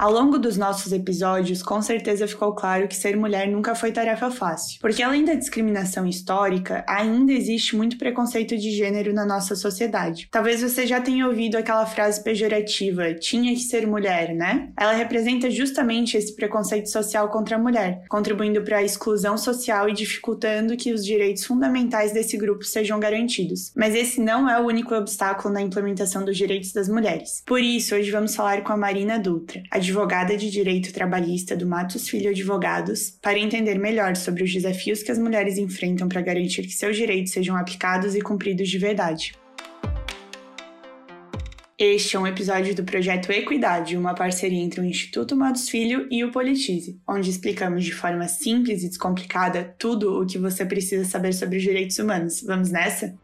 Ao longo dos nossos episódios, com certeza ficou claro que ser mulher nunca foi tarefa fácil. Porque além da discriminação histórica, ainda existe muito preconceito de gênero na nossa sociedade. Talvez você já tenha ouvido aquela frase pejorativa, tinha que ser mulher, né? Ela representa justamente esse preconceito social contra a mulher, contribuindo para a exclusão social e dificultando que os direitos fundamentais desse grupo sejam garantidos. Mas esse não é o único obstáculo na implementação dos direitos das mulheres. Por isso, hoje vamos falar com a Marina Dutra, advogada de direito trabalhista do Matos Filho Advogados, para entender melhor sobre os desafios que as mulheres enfrentam para garantir que seus direitos sejam aplicados e cumpridos de verdade. Este é um episódio do projeto Equidade, uma parceria entre o Instituto Matos Filho e o Politize, onde explicamos de forma simples e descomplicada tudo o que você precisa saber sobre os direitos humanos. Vamos nessa?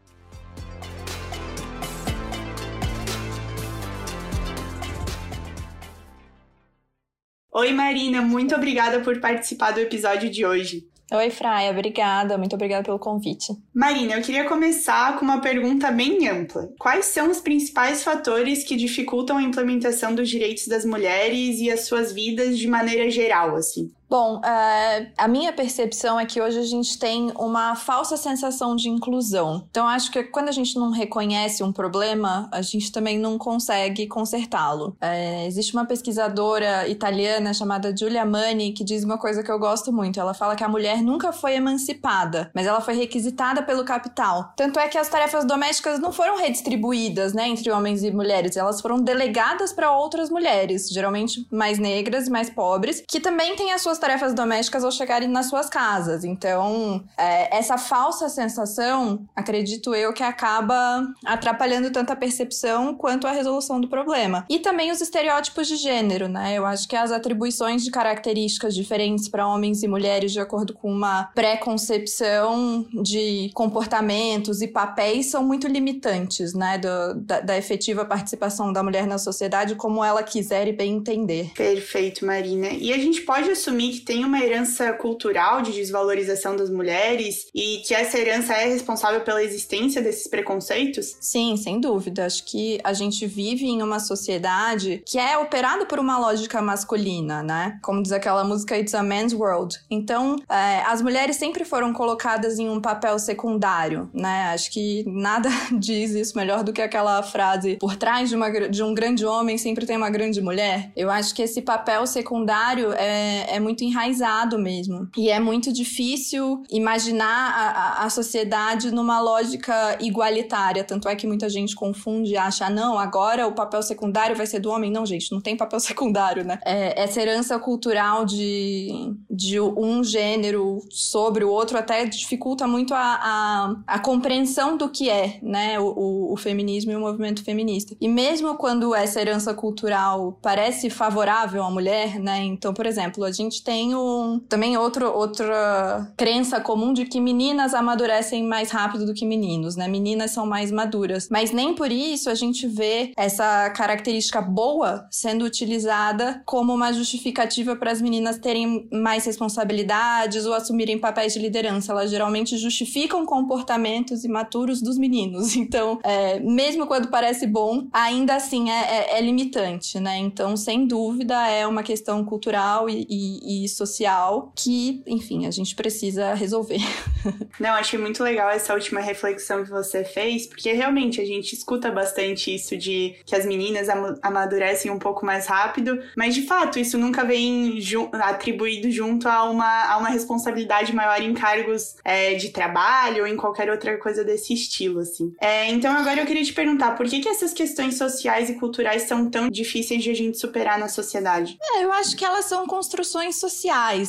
Oi, Marina, muito obrigada por participar do episódio de hoje. Oi, Fraia, obrigada. Muito obrigada pelo convite. Marina, eu queria começar com uma pergunta bem ampla. Quais são os principais fatores que dificultam a implementação dos direitos das mulheres e as suas vidas de maneira geral, assim? Bom, uh, a minha percepção é que hoje a gente tem uma falsa sensação de inclusão. Então, acho que quando a gente não reconhece um problema, a gente também não consegue consertá-lo. Uh, existe uma pesquisadora italiana chamada Giulia Mani que diz uma coisa que eu gosto muito. Ela fala que a mulher nunca foi emancipada, mas ela foi requisitada pelo capital. Tanto é que as tarefas domésticas não foram redistribuídas né, entre homens e mulheres, elas foram delegadas para outras mulheres, geralmente mais negras mais pobres, que também têm as suas suas tarefas domésticas ao chegarem nas suas casas. Então, é, essa falsa sensação, acredito eu, que acaba atrapalhando tanto a percepção quanto a resolução do problema. E também os estereótipos de gênero, né? Eu acho que as atribuições de características diferentes para homens e mulheres, de acordo com uma pré-concepção de comportamentos e papéis, são muito limitantes, né? Do, da, da efetiva participação da mulher na sociedade, como ela quiser e bem entender. Perfeito, Marina. E a gente pode assumir que tem uma herança cultural de desvalorização das mulheres e que essa herança é responsável pela existência desses preconceitos? Sim, sem dúvida. Acho que a gente vive em uma sociedade que é operada por uma lógica masculina, né? Como diz aquela música It's a Man's World. Então, é, as mulheres sempre foram colocadas em um papel secundário, né? Acho que nada diz isso melhor do que aquela frase: por trás de, uma, de um grande homem sempre tem uma grande mulher. Eu acho que esse papel secundário é, é muito muito enraizado mesmo. E é muito difícil imaginar a, a, sociedade numa lógica igualitária. Tanto é que muita gente confunde e acha, não, agora o papel secundário vai ser do homem. Não, gente, não tem papel secundário, né? É, essa herança cultural de, de um gênero sobre o outro até dificulta muito a, a, a compreensão do que é, né, o, o, o feminismo e o movimento feminista. E mesmo quando essa herança cultural parece favorável à mulher, né? Então, por exemplo, a gente tem um, também outro, outra crença comum de que meninas amadurecem mais rápido do que meninos, né? Meninas são mais maduras. Mas nem por isso a gente vê essa característica boa sendo utilizada como uma justificativa para as meninas terem mais responsabilidades ou assumirem papéis de liderança. Elas geralmente justificam comportamentos imaturos dos meninos. Então, é, mesmo quando parece bom, ainda assim é, é, é, limitante, né? Então, sem dúvida, é uma questão cultural e, e e social que, enfim, a gente precisa resolver. Não, achei muito legal essa última reflexão que você fez, porque realmente a gente escuta bastante isso de que as meninas amadurecem um pouco mais rápido, mas de fato isso nunca vem ju atribuído junto a uma, a uma responsabilidade maior em cargos é, de trabalho ou em qualquer outra coisa desse estilo, assim. É, então agora eu queria te perguntar, por que, que essas questões sociais e culturais são tão difíceis de a gente superar na sociedade? É, eu acho que elas são construções sociais,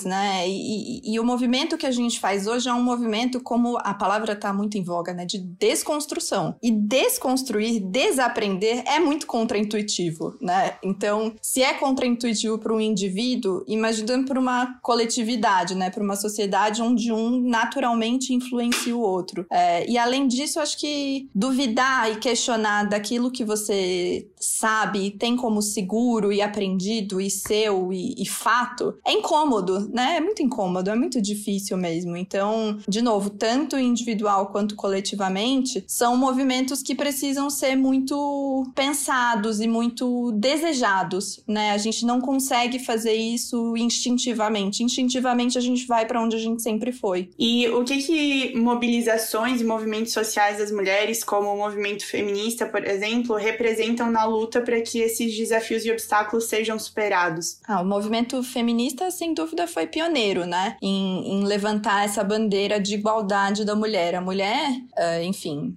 né? E, e, e o movimento que a gente faz hoje é um movimento, como a palavra está muito em voga, né? De desconstrução. E desconstruir, desaprender é muito contraintuitivo, né? Então, se é contraintuitivo para um indivíduo, imaginando para uma coletividade, né? Para uma sociedade onde um naturalmente influencia o outro. É, e além disso, acho que duvidar e questionar daquilo que você sabe, tem como seguro e aprendido e seu e, e fato, é incômodo, né? É muito incômodo, é muito difícil mesmo. Então, de novo, tanto individual quanto coletivamente, são movimentos que precisam ser muito pensados e muito desejados, né? A gente não consegue fazer isso instintivamente. Instintivamente a gente vai para onde a gente sempre foi. E o que que mobilizações e movimentos sociais das mulheres, como o movimento feminista, por exemplo, representam na luta para que esses desafios e obstáculos sejam superados? Ah, o movimento feminista, sem dúvida, foi pioneiro, né? Em, em levantar essa bandeira de igualdade da mulher. A mulher, uh, enfim,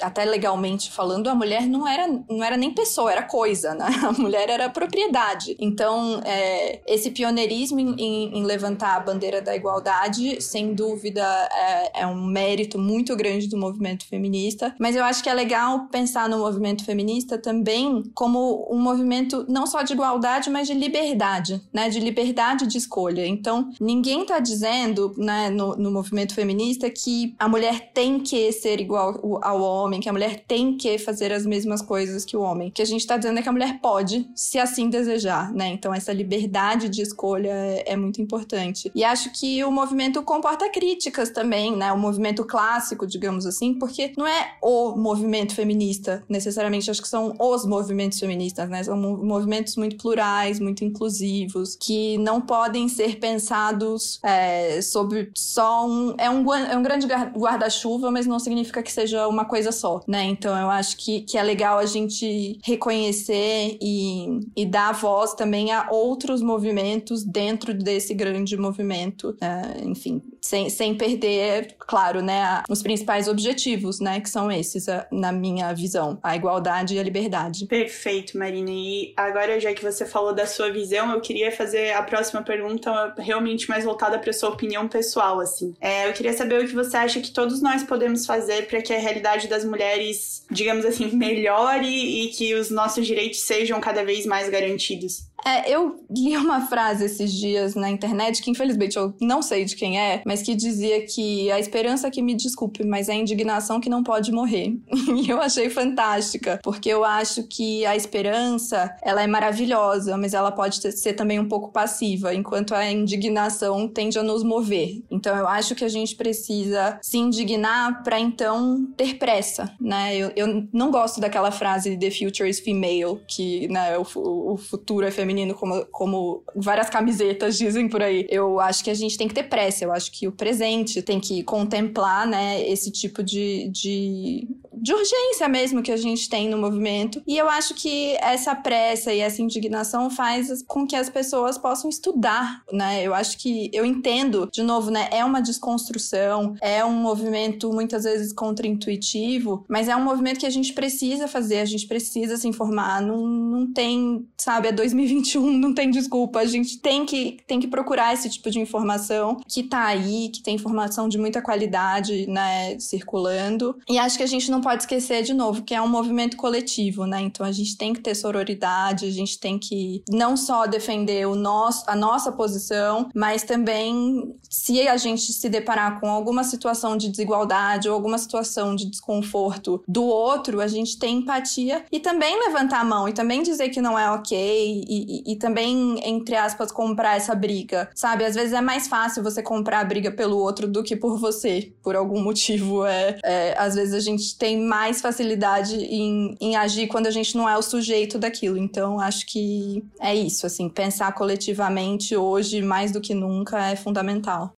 até legalmente falando, a mulher não era, não era nem pessoa, era coisa, né? A mulher era propriedade. Então, é, esse pioneirismo em, em, em, levantar a bandeira da igualdade, sem dúvida, é, é um mérito muito grande do movimento feminista. Mas eu acho que é legal pensar no movimento feminista também como um movimento não só de igualdade, mas de liberdade, né? De liberdade de escolha. Então, ninguém está dizendo, né, no, no movimento feminista que a mulher tem que ser igual ao homem, que a mulher tem que fazer as mesmas coisas que o homem. O que a gente está dizendo é que a mulher pode, se assim desejar, né? Então, essa liberdade de escolha é, é muito importante. E acho que o movimento comporta críticas também, né? O movimento clássico, digamos assim, porque não é o movimento feminista, necessariamente, acho que são os movimentos feministas, né? São movimentos muito plurais, muito inclusivos, que não podem ser pensados é, sobre só um. É um, é um grande guarda-chuva, mas não significa que seja uma coisa só, né? Então eu acho que, que é legal a gente reconhecer e, e dar voz também a outros movimentos dentro desse grande movimento. É, enfim, sem, sem perder, claro, né, os principais objetivos, né, que são esses, na minha visão, a igualdade e a liberdade. Perfeito, Marina. E agora, já que você falou da sua visão, eu queria fazer a próxima pergunta realmente mais voltada para sua opinião pessoal, assim. É, eu queria saber o que você acha que todos nós podemos fazer para que a realidade das mulheres, digamos assim, melhore e que os nossos direitos sejam cada vez mais garantidos. É, eu li uma frase esses dias na internet que infelizmente eu não sei de quem é, mas que dizia que a esperança que me desculpe, mas é a indignação que não pode morrer. e eu achei fantástica, porque eu acho que a esperança, ela é maravilhosa, mas ela pode ser também um pouco passiva, enquanto a indignação tende a nos mover. Então eu acho que a gente precisa se indignar para então ter pressa, né? Eu, eu não gosto daquela frase the future is female, que né, o, o futuro é feminino feminino, como, como várias camisetas dizem por aí. Eu acho que a gente tem que ter pressa, eu acho que o presente tem que contemplar, né, esse tipo de, de de urgência mesmo que a gente tem no movimento. E eu acho que essa pressa e essa indignação faz com que as pessoas possam estudar, né? Eu acho que eu entendo, de novo, né? É uma desconstrução, é um movimento muitas vezes contraintuitivo, mas é um movimento que a gente precisa fazer, a gente precisa se informar. Não, não tem, sabe, é 2021, não tem desculpa. A gente tem que, tem que procurar esse tipo de informação que tá aí, que tem informação de muita qualidade, né, circulando. E acho que a gente não pode pode esquecer de novo que é um movimento coletivo, né? Então a gente tem que ter sororidade, a gente tem que não só defender o nosso, a nossa posição, mas também se a gente se deparar com alguma situação de desigualdade ou alguma situação de desconforto do outro, a gente tem empatia e também levantar a mão e também dizer que não é ok e, e, e também, entre aspas, comprar essa briga, sabe? Às vezes é mais fácil você comprar a briga pelo outro do que por você, por algum motivo. É, é às vezes a gente tem mais facilidade em, em agir quando a gente não é o sujeito daquilo. Então, acho que é isso, assim, pensar coletivamente hoje, mais do que nunca, é fundamental.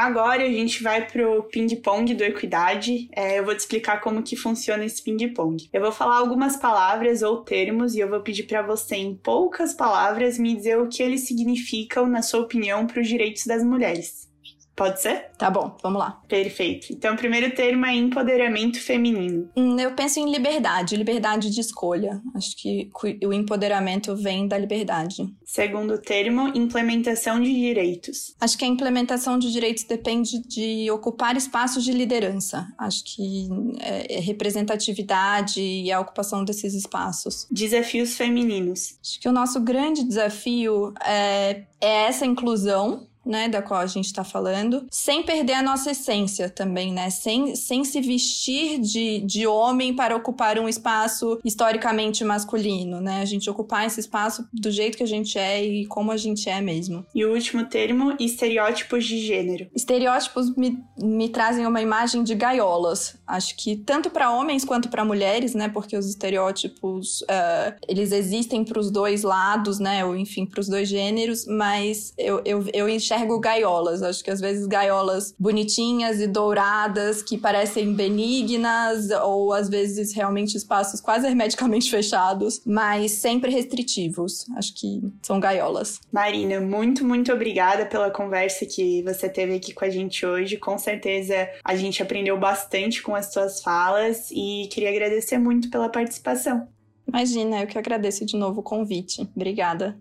Agora a gente vai pro ping-pong do Equidade. É, eu vou te explicar como que funciona esse ping-pong. Eu vou falar algumas palavras ou termos e eu vou pedir para você, em poucas palavras, me dizer o que eles significam, na sua opinião, para os direitos das mulheres. Pode ser? Tá bom, vamos lá. Perfeito. Então, o primeiro termo é empoderamento feminino. Hum, eu penso em liberdade, liberdade de escolha. Acho que o empoderamento vem da liberdade. Segundo termo, implementação de direitos. Acho que a implementação de direitos depende de ocupar espaços de liderança. Acho que é, é representatividade e a ocupação desses espaços. Desafios femininos. Acho que o nosso grande desafio é, é essa inclusão né, da qual a gente está falando, sem perder a nossa essência também, né, sem, sem se vestir de, de homem para ocupar um espaço historicamente masculino, né, a gente ocupar esse espaço do jeito que a gente é e como a gente é mesmo. E o último termo, estereótipos de gênero. Estereótipos me, me trazem uma imagem de gaiolas, acho que tanto para homens quanto para mulheres, né, porque os estereótipos, uh, eles existem para os dois lados, né, ou enfim, para os dois gêneros, mas eu, eu, eu enxergo gaiolas. Acho que às vezes gaiolas bonitinhas e douradas que parecem benignas ou às vezes realmente espaços quase hermeticamente fechados, mas sempre restritivos. Acho que são gaiolas. Marina, muito, muito obrigada pela conversa que você teve aqui com a gente hoje. Com certeza a gente aprendeu bastante com as suas falas e queria agradecer muito pela participação. Imagina, eu que agradeço de novo o convite. Obrigada.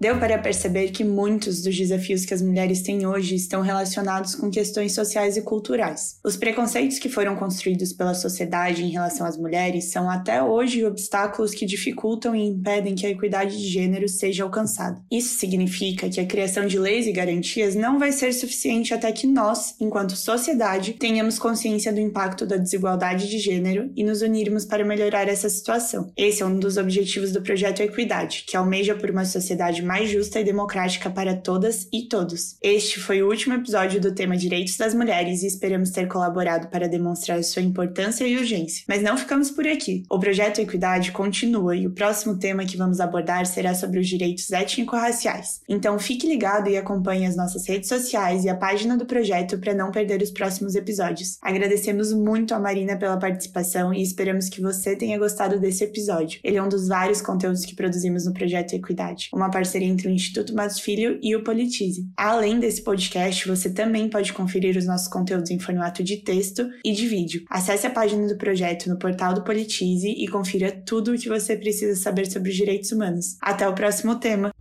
Deu para perceber que muitos dos desafios que as mulheres têm hoje estão relacionados com questões sociais e culturais. Os preconceitos que foram construídos pela sociedade em relação às mulheres são até hoje obstáculos que dificultam e impedem que a equidade de gênero seja alcançada. Isso significa que a criação de leis e garantias não vai ser suficiente até que nós, enquanto sociedade, tenhamos consciência do impacto da desigualdade de gênero e nos unirmos para melhorar essa situação. Esse é um dos objetivos do projeto Equidade, que almeja por uma sociedade mais justa e democrática para todas e todos. Este foi o último episódio do tema Direitos das Mulheres e esperamos ter colaborado para demonstrar sua importância e urgência. Mas não ficamos por aqui. O projeto Equidade continua e o próximo tema que vamos abordar será sobre os direitos étnico-raciais. Então fique ligado e acompanhe as nossas redes sociais e a página do projeto para não perder os próximos episódios. Agradecemos muito a Marina pela participação e esperamos que você tenha gostado desse episódio. Ele é um dos vários conteúdos que produzimos no projeto Equidade, uma parceria parceria entre o Instituto Matos Filho e o Politize. Além desse podcast, você também pode conferir os nossos conteúdos em formato de texto e de vídeo. Acesse a página do projeto no portal do Politize e confira tudo o que você precisa saber sobre os direitos humanos. Até o próximo tema!